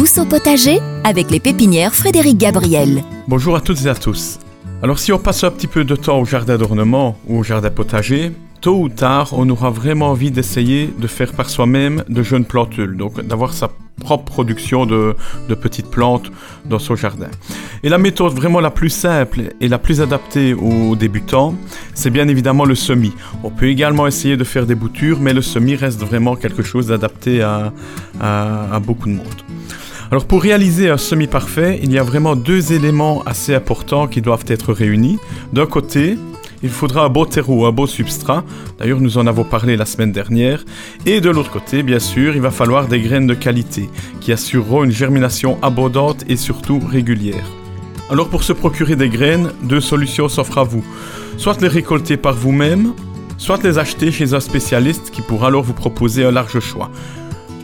Tous au potager avec les pépinières Frédéric Gabriel. Bonjour à toutes et à tous. Alors si on passe un petit peu de temps au jardin d'ornement ou au jardin potager, tôt ou tard, on aura vraiment envie d'essayer de faire par soi-même de jeunes plantules, donc d'avoir sa propre production de, petites plantes dans son jardin. Et la méthode vraiment la plus simple et la plus adaptée aux débutants, c'est bien évidemment le semis. On peut également essayer de faire des boutures, mais le semis reste vraiment quelque chose d'adapté à beaucoup de monde. Alors pour réaliser un semi parfait, il y a vraiment deux éléments assez importants qui doivent être réunis. D'un côté, il faudra un beau terreau, un beau substrat. D'ailleurs, nous en avons parlé la semaine dernière. Et de l'autre côté, bien sûr, il va falloir des graines de qualité qui assureront une germination abondante et surtout régulière. Alors pour se procurer des graines, deux solutions s'offrent à vous. Soit les récolter par vous-même, soit les acheter chez un spécialiste qui pourra alors vous proposer un large choix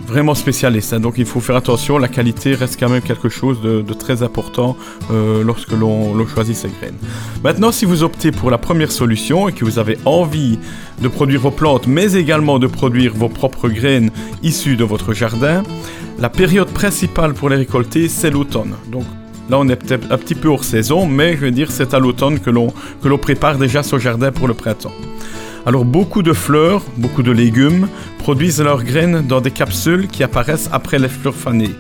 vraiment spécialiste. Hein. donc il faut faire attention, la qualité reste quand même quelque chose de, très important euh, lorsque l'on choisit ces graines. Maintenant, si vous optez pour la première solution et que vous avez envie de produire vos plantes, mais également de produire vos propres graines issues de votre jardin, la période principale pour les récolter, c'est l'automne. Donc Là, on est peut-être un petit peu hors saison, mais je veux dire, c'est à l'automne que l'on prépare déjà son jardin pour le printemps. Alors beaucoup de fleurs, beaucoup de légumes produisent leurs graines dans des capsules qui apparaissent après les fleurs fanées.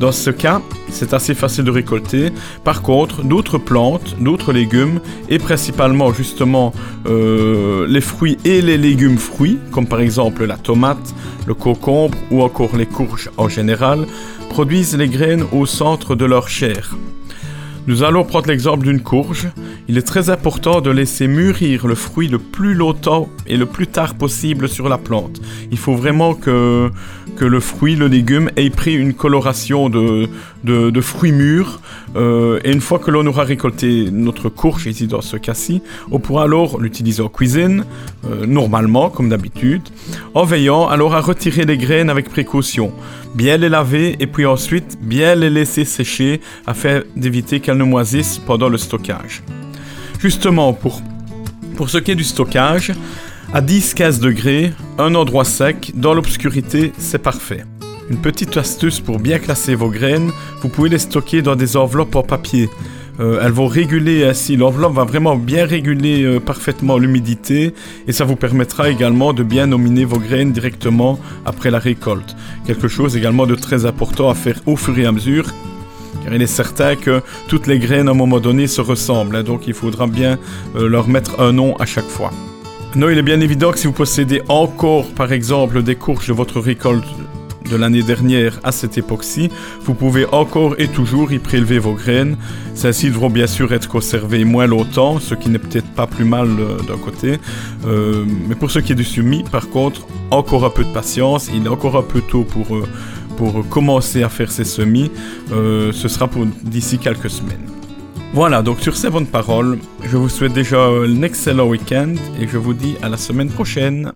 Dans ce cas, c'est assez facile de récolter. Par contre, d'autres plantes, d'autres légumes, et principalement justement euh, les fruits et les légumes fruits, comme par exemple la tomate, le concombre ou encore les courges en général, produisent les graines au centre de leur chair. Nous allons prendre l'exemple d'une courge. Il est très important de laisser mûrir le fruit le plus longtemps et le plus tard possible sur la plante. Il faut vraiment que, que le fruit, le légume, ait pris une coloration de, de, fruits mûrs. Euh, et une fois que l'on aura récolté notre courge, ici dans ce cas-ci, on pourra alors l'utiliser en cuisine, euh, normalement, comme d'habitude, en veillant alors à retirer les graines avec précaution. Bien les laver et puis ensuite bien les laisser sécher afin d'éviter qu'elles ne moisissent pendant le stockage. Justement, pour, pour ce qui est du stockage, à 10-15 degrés, un endroit sec, dans l'obscurité, c'est parfait. Une petite astuce pour bien classer vos graines, vous pouvez les stocker dans des enveloppes en papier. Euh, elles vont réguler ainsi, l'enveloppe va vraiment bien réguler euh, parfaitement l'humidité et ça vous permettra également de bien nominer vos graines directement après la récolte. Quelque chose également de très important à faire au fur et à mesure car il est certain que toutes les graines à un moment donné se ressemblent, hein, donc il faudra bien euh, leur mettre un nom à chaque fois. Non, il est bien évident que si vous possédez encore par exemple des courges de votre récolte de l'année dernière à cette époque-ci, vous pouvez encore et toujours y prélever vos graines. Celles-ci devront bien sûr être conservées moins longtemps, ce qui n'est peut-être pas plus mal euh, d'un côté. Euh, mais pour ce qui est du semis, par contre, encore un peu de patience. Il est encore un peu tôt pour, euh, pour commencer à faire ces semis. ce sera pour d'ici quelques semaines. Voilà, donc sur ces bonnes paroles, je vous souhaite déjà un excellent week-end et je vous dis à la semaine prochaine.